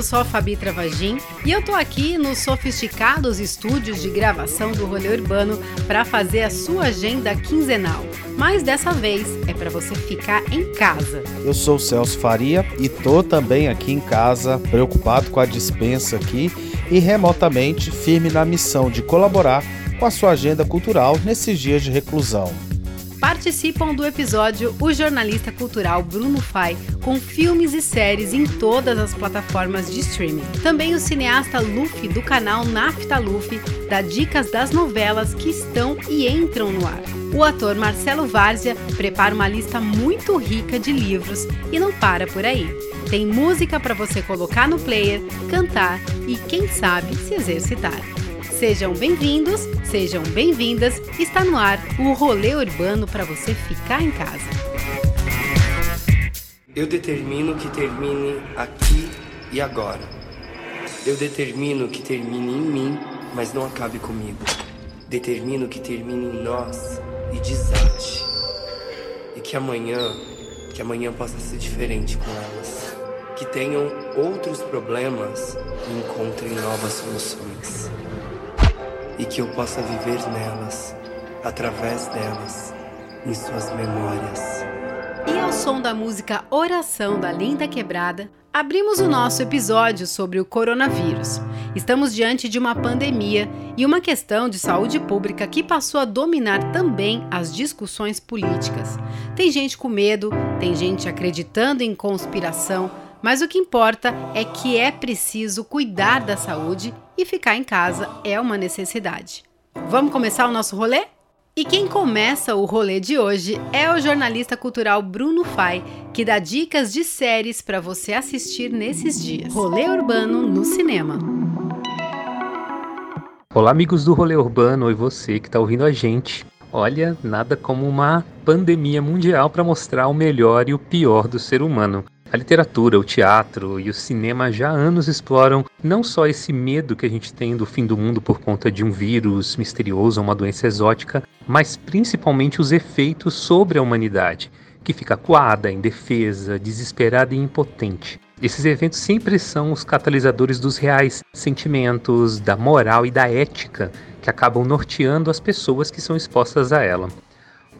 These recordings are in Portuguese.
eu sou a Fabi Travagin e eu tô aqui nos sofisticados estúdios de gravação do Rolê Urbano para fazer a sua agenda quinzenal. Mas dessa vez para você ficar em casa. Eu sou o Celso Faria e tô também aqui em casa, preocupado com a dispensa aqui e remotamente firme na missão de colaborar com a sua agenda cultural nesses dias de reclusão. Participam do episódio o jornalista cultural Bruno Fai, com filmes e séries em todas as plataformas de streaming. Também o cineasta Luffy, do canal Nafta Luffy, dá dicas das novelas que estão e entram no ar. O ator Marcelo Várzea prepara uma lista muito rica de livros e não para por aí. Tem música para você colocar no player, cantar e, quem sabe, se exercitar. Sejam bem-vindos, sejam bem-vindas. Está no ar o rolê urbano para você ficar em casa. Eu determino que termine aqui e agora. Eu determino que termine em mim, mas não acabe comigo. Determino que termine em nós e desate. E que amanhã, que amanhã possa ser diferente com elas. Que tenham outros problemas e encontrem novas soluções e que eu possa viver nelas, através delas, em suas memórias. E ao som da música Oração da Linda Quebrada, abrimos o nosso episódio sobre o coronavírus. Estamos diante de uma pandemia e uma questão de saúde pública que passou a dominar também as discussões políticas. Tem gente com medo, tem gente acreditando em conspiração mas o que importa é que é preciso cuidar da saúde e ficar em casa é uma necessidade. Vamos começar o nosso rolê? E quem começa o rolê de hoje é o jornalista cultural Bruno Fai, que dá dicas de séries para você assistir nesses dias. Rolê Urbano no cinema. Olá, amigos do Rolê Urbano e você que está ouvindo a gente. Olha, nada como uma pandemia mundial para mostrar o melhor e o pior do ser humano. A literatura, o teatro e o cinema já há anos exploram não só esse medo que a gente tem do fim do mundo por conta de um vírus misterioso ou uma doença exótica, mas principalmente os efeitos sobre a humanidade, que fica coada, indefesa, desesperada e impotente. Esses eventos sempre são os catalisadores dos reais sentimentos, da moral e da ética que acabam norteando as pessoas que são expostas a ela.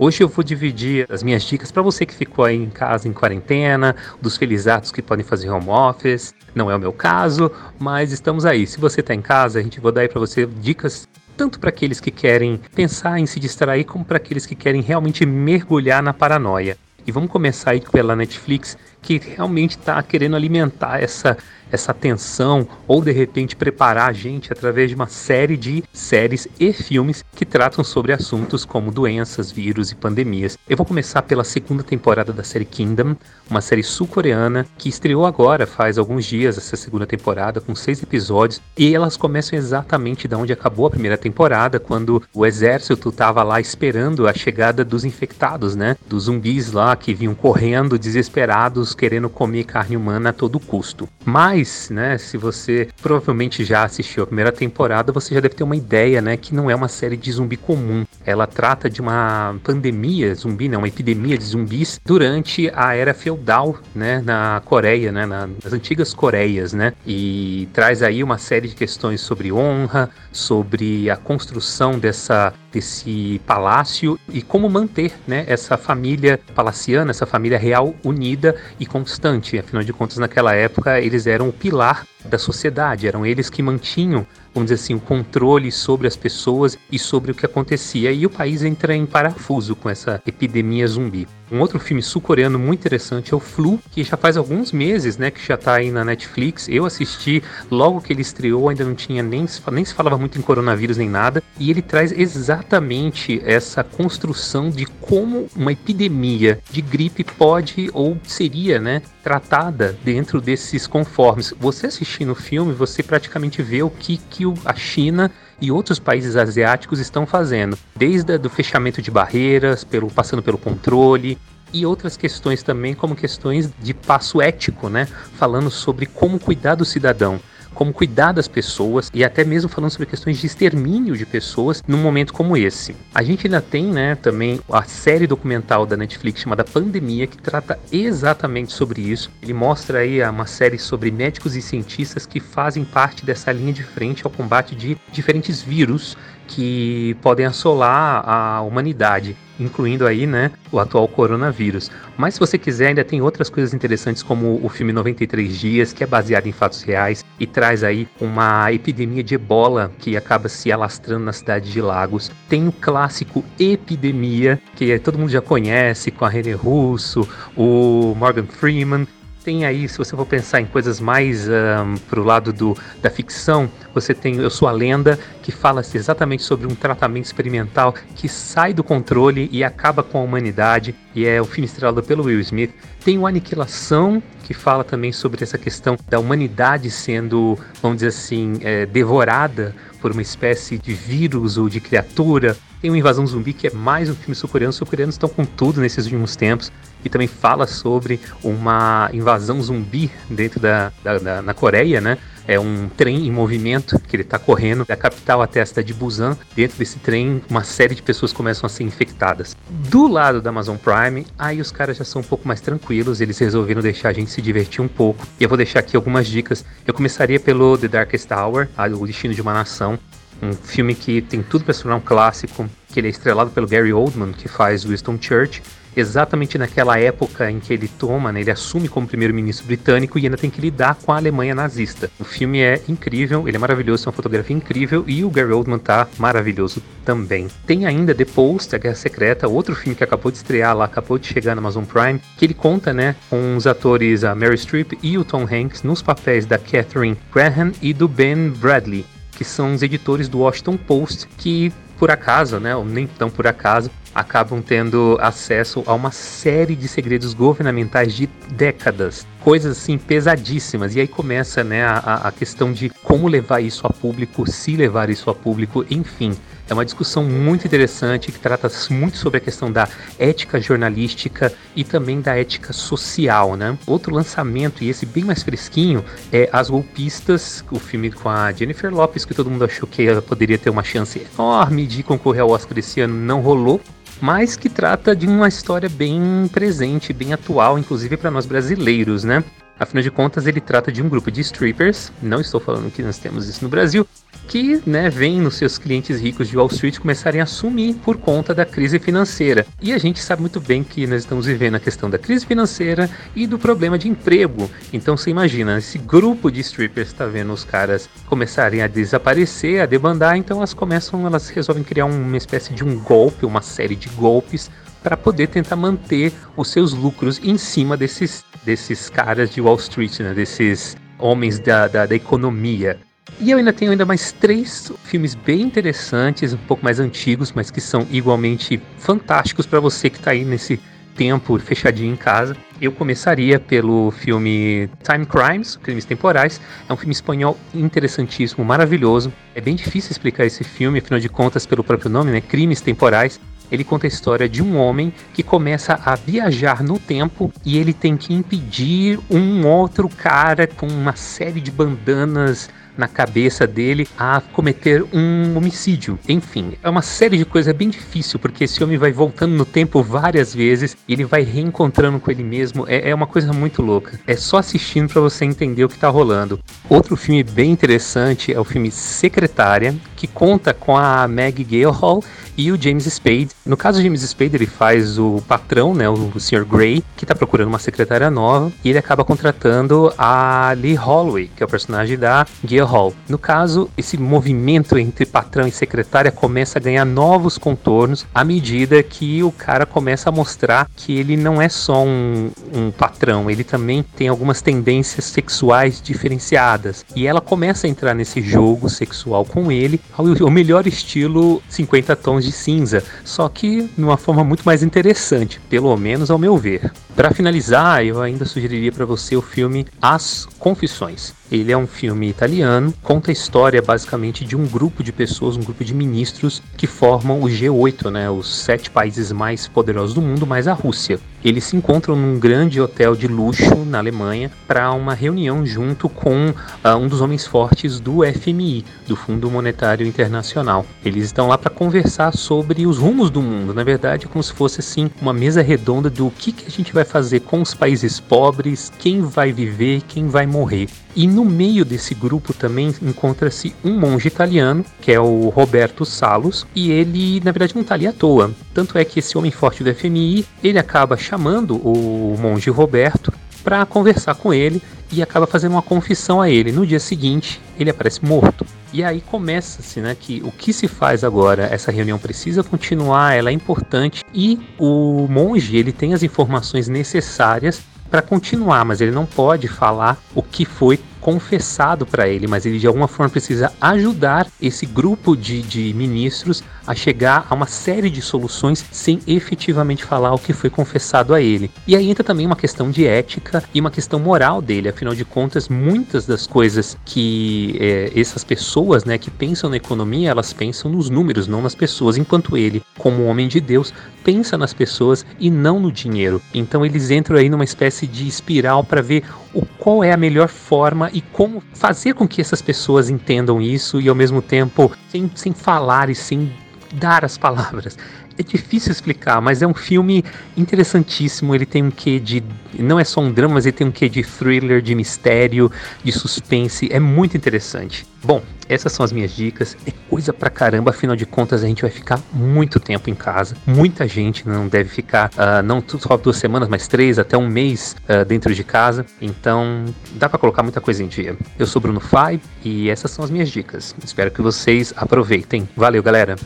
Hoje eu vou dividir as minhas dicas para você que ficou aí em casa em quarentena, dos felizatos que podem fazer home office. Não é o meu caso, mas estamos aí. Se você está em casa, a gente vai dar aí para você dicas tanto para aqueles que querem pensar em se distrair, como para aqueles que querem realmente mergulhar na paranoia. E vamos começar aí pela Netflix, que realmente está querendo alimentar essa essa tensão ou de repente preparar a gente através de uma série de séries e filmes que tratam sobre assuntos como doenças, vírus e pandemias. Eu vou começar pela segunda temporada da série Kingdom, uma série sul-coreana que estreou agora, faz alguns dias, essa segunda temporada, com seis episódios, e elas começam exatamente da onde acabou a primeira temporada, quando o exército estava lá esperando a chegada dos infectados, né? Dos zumbis lá que vinham correndo desesperados, querendo comer carne humana a todo custo. Mas né, se você provavelmente já assistiu a primeira temporada, você já deve ter uma ideia, né, que não é uma série de zumbi comum. Ela trata de uma pandemia zumbi, não, uma epidemia de zumbis durante a era feudal, né, na Coreia, né, nas antigas Coreias, né, e traz aí uma série de questões sobre honra, sobre a construção dessa desse palácio e como manter né, essa família palaciana, essa família real unida e constante. Afinal de contas, naquela época, eles eram o pilar da sociedade, eram eles que mantinham vamos dizer assim, o controle sobre as pessoas e sobre o que acontecia. E o país entra em parafuso com essa epidemia zumbi. Um outro filme sul-coreano muito interessante é o Flu, que já faz alguns meses, né, que já está aí na Netflix. Eu assisti logo que ele estreou, ainda não tinha nem, nem se falava muito em coronavírus nem nada, e ele traz exatamente essa construção de como uma epidemia de gripe pode ou seria, né, tratada dentro desses conformes. Você assistindo o filme, você praticamente vê o que, que a China e outros países asiáticos estão fazendo, desde o fechamento de barreiras, pelo, passando pelo controle, e outras questões também, como questões de passo ético, né? Falando sobre como cuidar do cidadão como cuidar das pessoas e até mesmo falando sobre questões de extermínio de pessoas num momento como esse. A gente ainda tem, né, também a série documental da Netflix chamada Pandemia que trata exatamente sobre isso. Ele mostra aí uma série sobre médicos e cientistas que fazem parte dessa linha de frente ao combate de diferentes vírus que podem assolar a humanidade, incluindo aí, né, o atual coronavírus. Mas se você quiser, ainda tem outras coisas interessantes como o filme 93 dias, que é baseado em fatos reais e traz aí uma epidemia de ebola que acaba se alastrando na cidade de Lagos. Tem o clássico Epidemia, que todo mundo já conhece, com a René Russo, o Morgan Freeman, tem aí, se você for pensar em coisas mais um, pro lado do, da ficção, você tem Eu Sou a Lenda, que fala exatamente sobre um tratamento experimental que sai do controle e acaba com a humanidade, e é o filme estrelado pelo Will Smith. Tem o Aniquilação, que fala também sobre essa questão da humanidade sendo, vamos dizer assim, é, devorada por uma espécie de vírus ou de criatura. Tem o Invasão Zumbi, que é mais um filme sul-coreano. Os sul-coreanos estão com tudo nesses últimos tempos. E também fala sobre uma invasão zumbi dentro da, da, da na Coreia, né? É um trem em movimento que ele está correndo da capital até a cidade de Busan. Dentro desse trem, uma série de pessoas começam a ser infectadas. Do lado da Amazon Prime, aí os caras já são um pouco mais tranquilos, eles resolveram deixar a gente se divertir um pouco. E eu vou deixar aqui algumas dicas. Eu começaria pelo The Darkest Hour, O Destino de uma Nação. Um filme que tem tudo para se tornar um clássico, que ele é estrelado pelo Gary Oldman, que faz Winston Church exatamente naquela época em que ele toma, né, ele assume como primeiro-ministro britânico e ainda tem que lidar com a Alemanha nazista. O filme é incrível, ele é maravilhoso, tem uma fotografia incrível e o Gary Oldman tá maravilhoso também. Tem ainda The Post, A Guerra Secreta, outro filme que acabou de estrear lá, acabou de chegar na Amazon Prime, que ele conta, né, com os atores a Mary Streep e o Tom Hanks nos papéis da Catherine Graham e do Ben Bradley, que são os editores do Washington Post, que por acaso, né, ou nem tão por acaso, acabam tendo acesso a uma série de segredos governamentais de décadas, coisas assim pesadíssimas. E aí começa né, a, a questão de como levar isso a público, se levar isso a público, enfim. É uma discussão muito interessante que trata muito sobre a questão da ética jornalística e também da ética social, né? Outro lançamento, e esse bem mais fresquinho, é As Golpistas, o filme com a Jennifer Lopes, que todo mundo achou que ela poderia ter uma chance enorme de concorrer ao Oscar esse ano, não rolou mas que trata de uma história bem presente, bem atual, inclusive para nós brasileiros, né? Afinal de contas, ele trata de um grupo de strippers, não estou falando que nós temos isso no Brasil, que né, vem nos seus clientes ricos de Wall Street começarem a sumir por conta da crise financeira. E a gente sabe muito bem que nós estamos vivendo a questão da crise financeira e do problema de emprego. Então você imagina, esse grupo de strippers está vendo os caras começarem a desaparecer, a debandar, então elas começam, elas resolvem criar uma espécie de um golpe, uma série de golpes para poder tentar manter os seus lucros em cima desses, desses caras de Wall Street, né? desses homens da, da, da economia. E eu ainda tenho ainda mais três filmes bem interessantes, um pouco mais antigos, mas que são igualmente fantásticos para você que está aí nesse tempo fechadinho em casa. Eu começaria pelo filme Time Crimes, Crimes Temporais. É um filme espanhol interessantíssimo, maravilhoso. É bem difícil explicar esse filme, afinal de contas, pelo próprio nome, né? Crimes Temporais ele conta a história de um homem que começa a viajar no tempo e ele tem que impedir um outro cara com uma série de bandanas na cabeça dele a cometer um homicídio. Enfim, é uma série de coisas bem difícil, porque esse homem vai voltando no tempo várias vezes e ele vai reencontrando com ele mesmo. É, é uma coisa muito louca. É só assistindo para você entender o que tá rolando. Outro filme bem interessante é o filme Secretária, que conta com a Maggie Gyllenhaal e o James Spade. No caso do James Spade, ele faz o patrão, né, o Sr. Grey, que está procurando uma secretária nova, e ele acaba contratando a Lee Holloway, que é o personagem da Hall. No caso, esse movimento entre patrão e secretária começa a ganhar novos contornos à medida que o cara começa a mostrar que ele não é só um, um patrão, ele também tem algumas tendências sexuais diferenciadas. E ela começa a entrar nesse jogo sexual com ele, ao melhor estilo 50 tons de cinza. Só que de uma forma muito mais interessante, pelo menos ao meu ver. Para finalizar, eu ainda sugeriria para você o filme As Confissões. Ele é um filme italiano, conta a história basicamente de um grupo de pessoas, um grupo de ministros que formam o G8, né, os sete países mais poderosos do mundo, mais a Rússia. Eles se encontram num grande hotel de luxo na Alemanha para uma reunião junto com uh, um dos homens fortes do FMI, do Fundo Monetário Internacional. Eles estão lá para conversar sobre os rumos do mundo, na verdade, como se fosse assim uma mesa redonda do que, que a gente vai fazer com os países pobres, quem vai viver, quem vai morrer. E no meio desse grupo também encontra-se um monge italiano, que é o Roberto Salos, e ele, na verdade, não está ali à toa. Tanto é que esse homem forte do FMI, ele acaba chamando o monge Roberto para conversar com ele e acaba fazendo uma confissão a ele. No dia seguinte, ele aparece morto. E aí começa-se, né, que o que se faz agora? Essa reunião precisa continuar, ela é importante e o monge, ele tem as informações necessárias para continuar, mas ele não pode falar o que foi confessado para ele, mas ele de alguma forma precisa ajudar esse grupo de, de ministros a chegar a uma série de soluções sem efetivamente falar o que foi confessado a ele. E aí entra também uma questão de ética e uma questão moral dele, afinal de contas, muitas das coisas que é, essas pessoas né, que pensam na economia, elas pensam nos números, não nas pessoas, enquanto ele, como homem de Deus, pensa nas pessoas e não no dinheiro. Então eles entram aí numa espécie de espiral para ver o qual é a melhor forma e como fazer com que essas pessoas entendam isso e ao mesmo tempo sem, sem falar e sem dar as palavras. É difícil explicar, mas é um filme interessantíssimo. Ele tem um quê de. Não é só um drama, mas ele tem um quê de thriller, de mistério, de suspense. É muito interessante. Bom, essas são as minhas dicas. É coisa pra caramba, afinal de contas a gente vai ficar muito tempo em casa. Muita gente não deve ficar, uh, não só duas semanas, mas três, até um mês uh, dentro de casa. Então dá para colocar muita coisa em dia. Eu sou Bruno Fai e essas são as minhas dicas. Espero que vocês aproveitem. Valeu, galera!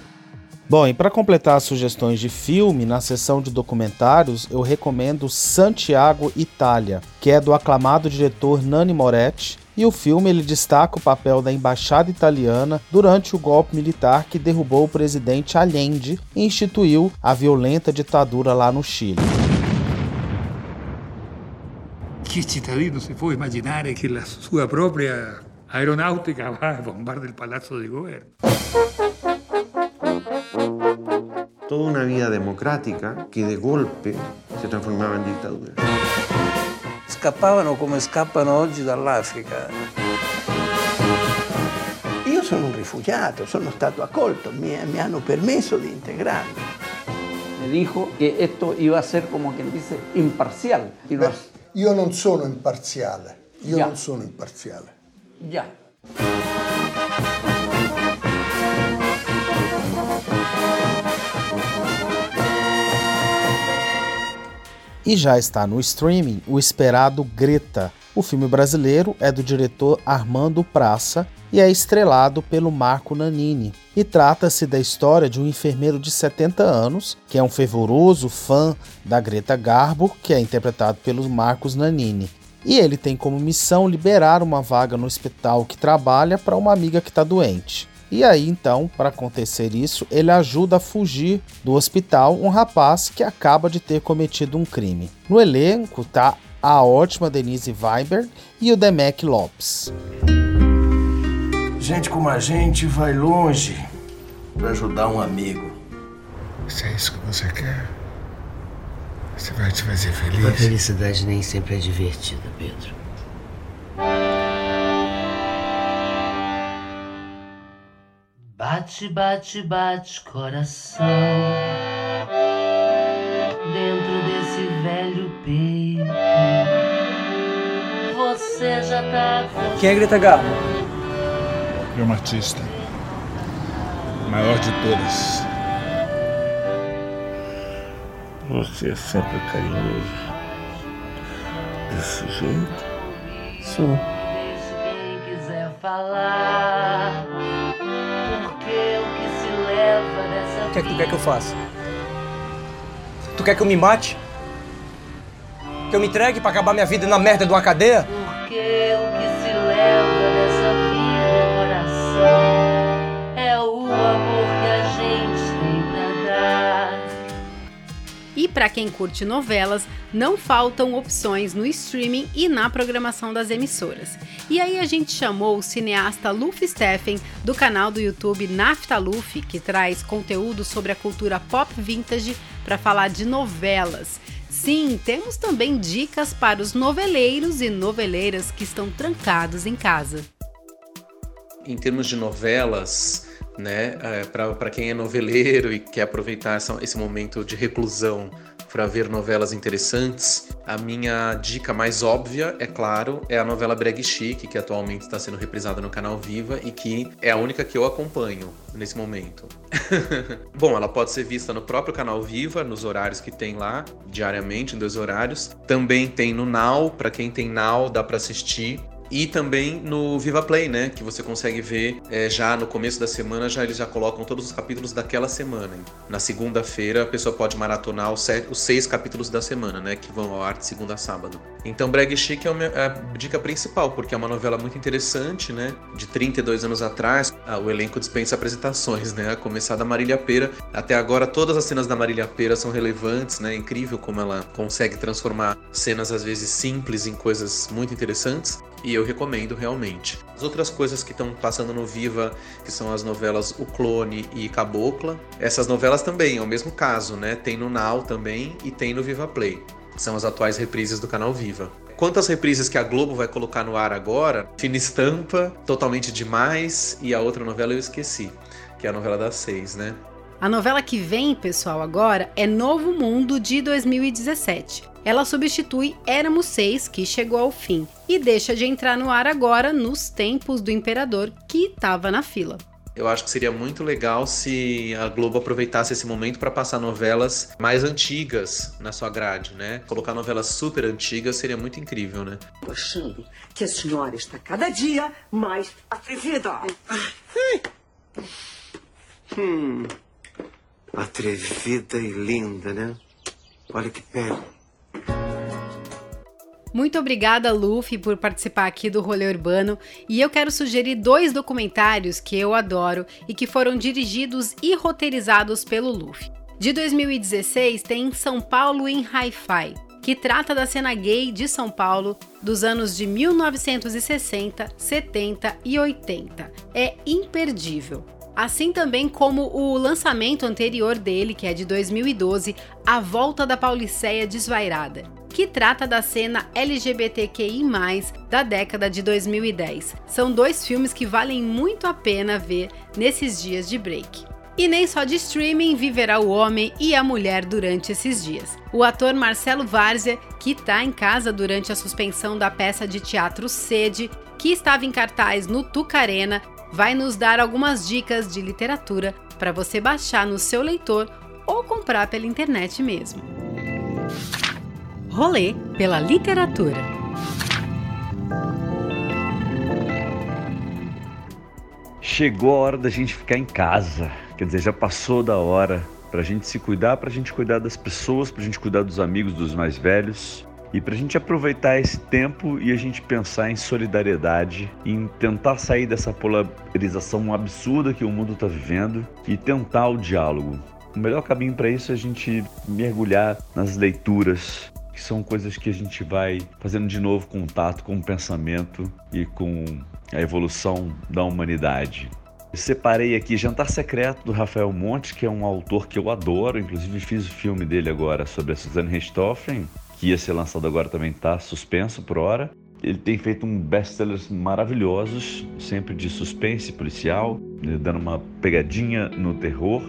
Bom, e para completar as sugestões de filme, na seção de documentários, eu recomendo Santiago Itália, que é do aclamado diretor Nani Moretti, e o filme ele destaca o papel da embaixada italiana durante o golpe militar que derrubou o presidente Allende e instituiu a violenta ditadura lá no Chile. Que cittadino se può immaginare che la sua propria aeronautica va a bombardare il palazzo di governo? Toda una vida democrática que de golpe se transformaba in dittatura. Scappavano come scappano oggi dall'Africa. Io sono un rifugiato, sono stato accolto, mi, mi hanno permesso di integrarmi. Me dijo che esto iba a ser como quien dice imparcial. Beh, io non sono imparziale, io yeah. non sono imparziale. Già. E já está no streaming o esperado Greta. O filme brasileiro é do diretor Armando Praça e é estrelado pelo Marco Nanini. E trata-se da história de um enfermeiro de 70 anos, que é um fervoroso fã da Greta Garbo, que é interpretado pelo Marcos Nanini. E ele tem como missão liberar uma vaga no hospital que trabalha para uma amiga que está doente. E aí, então, para acontecer isso, ele ajuda a fugir do hospital um rapaz que acaba de ter cometido um crime. No elenco tá a ótima Denise Weiber e o Demek Lopes. Gente como a gente vai longe para ajudar um amigo. Se é isso que você quer, você vai te fazer feliz. A felicidade nem sempre é divertida, Pedro. Bate, bate, bate, coração. Dentro desse velho peito. Você já tá. Quem é Greta Garbo? É uma artista. A maior de todas. Você é sempre carinhoso. Desse jeito? Sou. Que é que tu quer que eu faça? Tu quer que eu me mate? Que eu me entregue para acabar minha vida na merda de uma cadeia? Porque o que se leva dessa vida, coração, é o amor que a gente tem pra dar. para quem curte novelas, não faltam opções no streaming e na programação das emissoras. E aí a gente chamou o cineasta Luffy Steffen do canal do YouTube Nafta Luffy, que traz conteúdo sobre a cultura pop vintage para falar de novelas. Sim, temos também dicas para os noveleiros e noveleiras que estão trancados em casa. Em termos de novelas, né, é, para quem é noveleiro e quer aproveitar essa, esse momento de reclusão para ver novelas interessantes, a minha dica mais óbvia, é claro, é a novela Breg Chic, que atualmente está sendo reprisada no canal Viva e que é a única que eu acompanho nesse momento. Bom, ela pode ser vista no próprio canal Viva, nos horários que tem lá, diariamente, em dois horários. Também tem no Now, para quem tem Now, dá para assistir. E também no Viva Play, né? Que você consegue ver é, já no começo da semana, já eles já colocam todos os capítulos daquela semana. Na segunda-feira, a pessoa pode maratonar os, os, seis capítulos da semana, né? Que vão ao ar de segunda a sábado. Então, Brag Chic é, é a dica principal, porque é uma novela muito interessante, né? De 32 anos atrás, o elenco dispensa apresentações, né? A começar da Marília Pera. Até agora, todas as cenas da Marília Pera são relevantes, né? É incrível como ela consegue transformar cenas, às vezes, simples em coisas muito interessantes e eu recomendo realmente. As outras coisas que estão passando no Viva, que são as novelas O Clone e Cabocla, essas novelas também é o mesmo caso, né? Tem no Now também e tem no Viva Play. São as atuais reprises do canal Viva. Quantas reprises que a Globo vai colocar no ar agora? Fina Estampa, Totalmente Demais e a outra novela eu esqueci, que é a novela das seis, né? A novela que vem, pessoal, agora é Novo Mundo de 2017. Ela substitui Éramos Seis, que chegou ao fim, e deixa de entrar no ar agora nos tempos do Imperador, que estava na fila. Eu acho que seria muito legal se a Globo aproveitasse esse momento para passar novelas mais antigas na sua grade, né? Colocar novelas super antigas seria muito incrível, né? Achando que a senhora está cada dia mais atrevida. Hum. Atrevida e linda, né? Olha que pele. Muito obrigada, Luffy, por participar aqui do Rolê Urbano. E eu quero sugerir dois documentários que eu adoro e que foram dirigidos e roteirizados pelo Luffy. De 2016 tem São Paulo em Hi-Fi, que trata da cena gay de São Paulo dos anos de 1960, 70 e 80. É imperdível. Assim também como o lançamento anterior dele, que é de 2012, A Volta da Pauliceia Desvairada, que trata da cena LGBTQI+, da década de 2010. São dois filmes que valem muito a pena ver nesses dias de break. E nem só de streaming viverá o homem e a mulher durante esses dias. O ator Marcelo Várzea, que está em casa durante a suspensão da peça de teatro Sede, que estava em cartaz no Tucarena, vai nos dar algumas dicas de literatura para você baixar no seu leitor ou comprar pela internet mesmo. Rolê pela literatura. Chegou a hora da gente ficar em casa. Quer dizer, já passou da hora para a gente se cuidar, para a gente cuidar das pessoas, para a gente cuidar dos amigos, dos mais velhos e para a gente aproveitar esse tempo e a gente pensar em solidariedade, em tentar sair dessa polarização absurda que o mundo está vivendo e tentar o diálogo. O melhor caminho para isso é a gente mergulhar nas leituras, que são coisas que a gente vai fazendo de novo contato com o pensamento e com a evolução da humanidade. separei aqui Jantar Secreto do Rafael Monte, que é um autor que eu adoro, inclusive fiz o filme dele agora sobre a Suzanne Richthofen que ia ser lançado agora também está suspenso por hora. Ele tem feito um best-sellers maravilhosos, sempre de suspense policial, né, dando uma pegadinha no terror.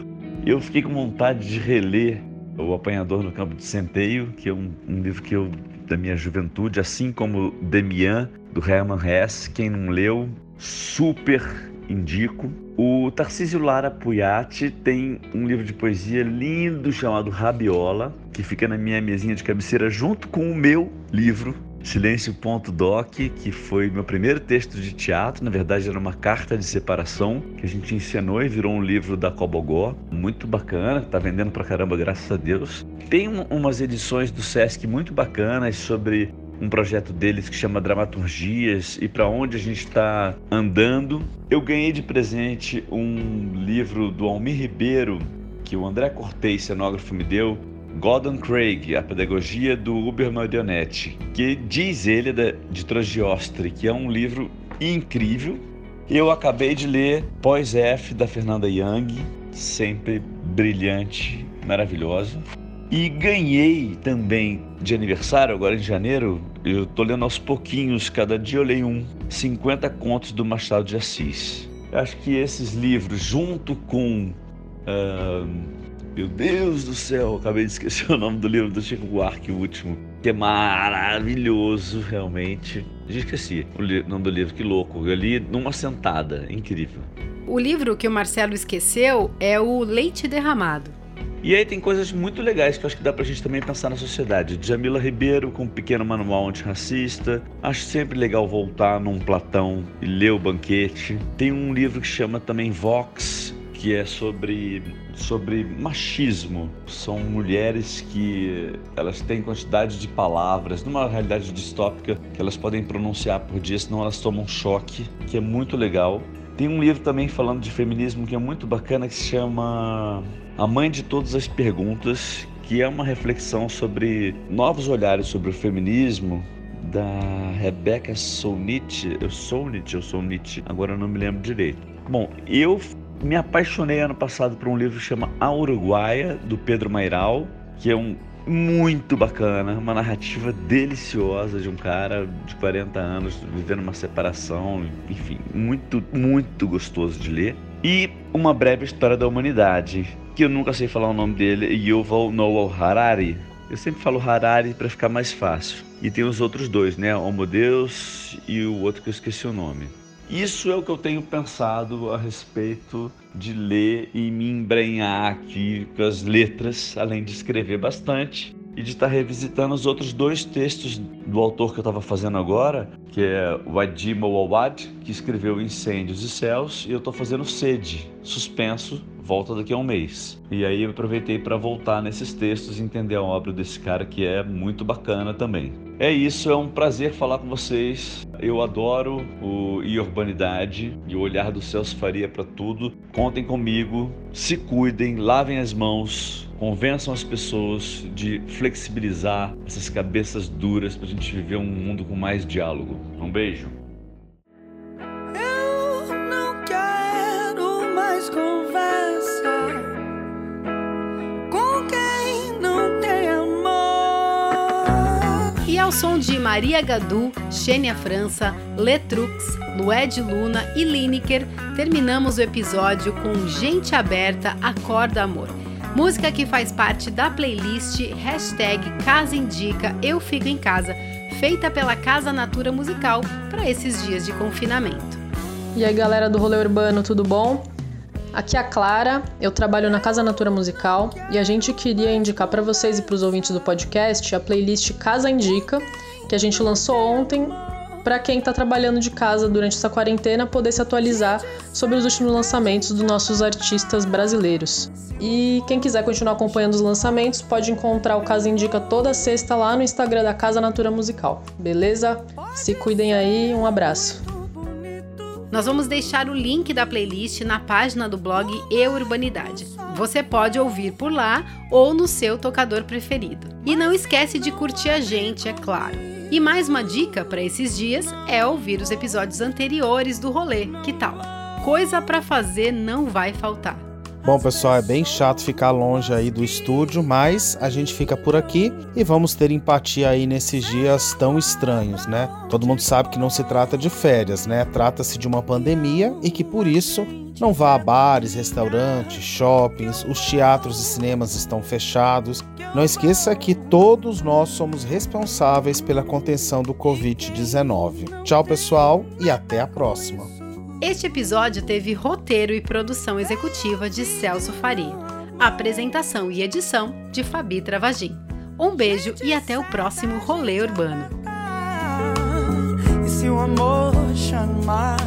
Eu fiquei com vontade de reler O Apanhador no Campo de Centeio, que é um, um livro que eu da minha juventude, assim como Demian do Herman Hesse. Quem não leu, super indico. O Tarcísio Lara Puyati tem um livro de poesia lindo chamado Rabiola, que fica na minha mesinha de cabeceira junto com o meu livro Silêncio.doc, que foi meu primeiro texto de teatro. Na verdade, era uma carta de separação que a gente encenou e virou um livro da Cobogó. Muito bacana, tá vendendo pra caramba, graças a Deus. Tem umas edições do Sesc muito bacanas sobre um projeto deles que chama Dramaturgias e para onde a gente está andando. Eu ganhei de presente um livro do Almir Ribeiro que o André Cortez, cenógrafo, me deu, Gordon Craig, A Pedagogia do Uber Marionette, que diz ele de Trogiostre, que é um livro incrível. Eu acabei de ler Pós F da Fernanda Young, sempre brilhante, maravilhosa. E ganhei também de aniversário, agora em janeiro, eu tô lendo aos pouquinhos, cada dia eu leio um, 50 contos do Machado de Assis. Acho que esses livros, junto com. Uh, meu Deus do céu, acabei de esquecer o nome do livro do Chico Buarque, o último, que é maravilhoso, realmente. Já esqueci o nome do livro, que louco. Eu li numa sentada, incrível. O livro que o Marcelo esqueceu é o Leite Derramado. E aí tem coisas muito legais que eu acho que dá pra gente também pensar na sociedade. Jamila Ribeiro com um pequeno manual antirracista. Acho sempre legal voltar num Platão e ler o banquete. Tem um livro que chama também Vox, que é sobre sobre machismo. São mulheres que elas têm quantidade de palavras numa realidade distópica que elas podem pronunciar por dia, senão elas tomam choque, que é muito legal. Tem um livro também falando de feminismo que é muito bacana que se chama A Mãe de Todas as Perguntas, que é uma reflexão sobre novos olhares sobre o feminismo da Rebecca Solnit, eu sou Nietzsche, eu sou Nietzsche, agora eu não me lembro direito. Bom, eu me apaixonei ano passado por um livro que chama A Uruguaia, do Pedro Mairal, que é um muito bacana, uma narrativa deliciosa de um cara de 40 anos vivendo uma separação, enfim, muito, muito gostoso de ler. E uma breve história da humanidade, que eu nunca sei falar o nome dele, Yuval Noah Harari. Eu sempre falo Harari para ficar mais fácil. E tem os outros dois, né? Homo Deus e o outro que eu esqueci o nome. Isso é o que eu tenho pensado a respeito de ler e me embrenhar aqui com as letras, além de escrever bastante e de estar revisitando os outros dois textos do autor que eu estava fazendo agora, que é o Adim Awad, que escreveu Incêndios e Céus, e eu estou fazendo Sede, suspenso, volta daqui a um mês. E aí eu aproveitei para voltar nesses textos e entender a obra desse cara que é muito bacana também. É isso, é um prazer falar com vocês. Eu adoro o e urbanidade e o olhar do Celso Faria para tudo. Contem comigo, se cuidem, lavem as mãos, convençam as pessoas de flexibilizar essas cabeças duras para a gente viver um mundo com mais diálogo. Um beijo. ao som de Maria Gadu, Xênia França, Letrux, Lued Luna e Lineker, terminamos o episódio com Gente Aberta, Acorda Amor. Música que faz parte da playlist hashtag Casa Indica Eu Fico em Casa, feita pela Casa Natura Musical para esses dias de confinamento. E aí galera do Rolê Urbano, tudo bom? Aqui é a Clara, eu trabalho na Casa Natura Musical e a gente queria indicar para vocês e para os ouvintes do podcast a playlist Casa Indica, que a gente lançou ontem para quem está trabalhando de casa durante essa quarentena poder se atualizar sobre os últimos lançamentos dos nossos artistas brasileiros. E quem quiser continuar acompanhando os lançamentos pode encontrar o Casa Indica toda sexta lá no Instagram da Casa Natura Musical. Beleza? Se cuidem aí, um abraço. Nós vamos deixar o link da playlist na página do blog E Urbanidade. Você pode ouvir por lá ou no seu tocador preferido. E não esquece de curtir a gente, é claro. E mais uma dica para esses dias é ouvir os episódios anteriores do rolê. Que tal? Coisa para fazer não vai faltar. Bom, pessoal, é bem chato ficar longe aí do estúdio, mas a gente fica por aqui e vamos ter empatia aí nesses dias tão estranhos, né? Todo mundo sabe que não se trata de férias, né? Trata-se de uma pandemia e que por isso não vá a bares, restaurantes, shoppings, os teatros e cinemas estão fechados. Não esqueça que todos nós somos responsáveis pela contenção do Covid-19. Tchau, pessoal, e até a próxima. Este episódio teve roteiro e produção executiva de Celso Faria, apresentação e edição de Fabi Travagin. Um beijo e até o próximo Rolê Urbano. E se o amor chamar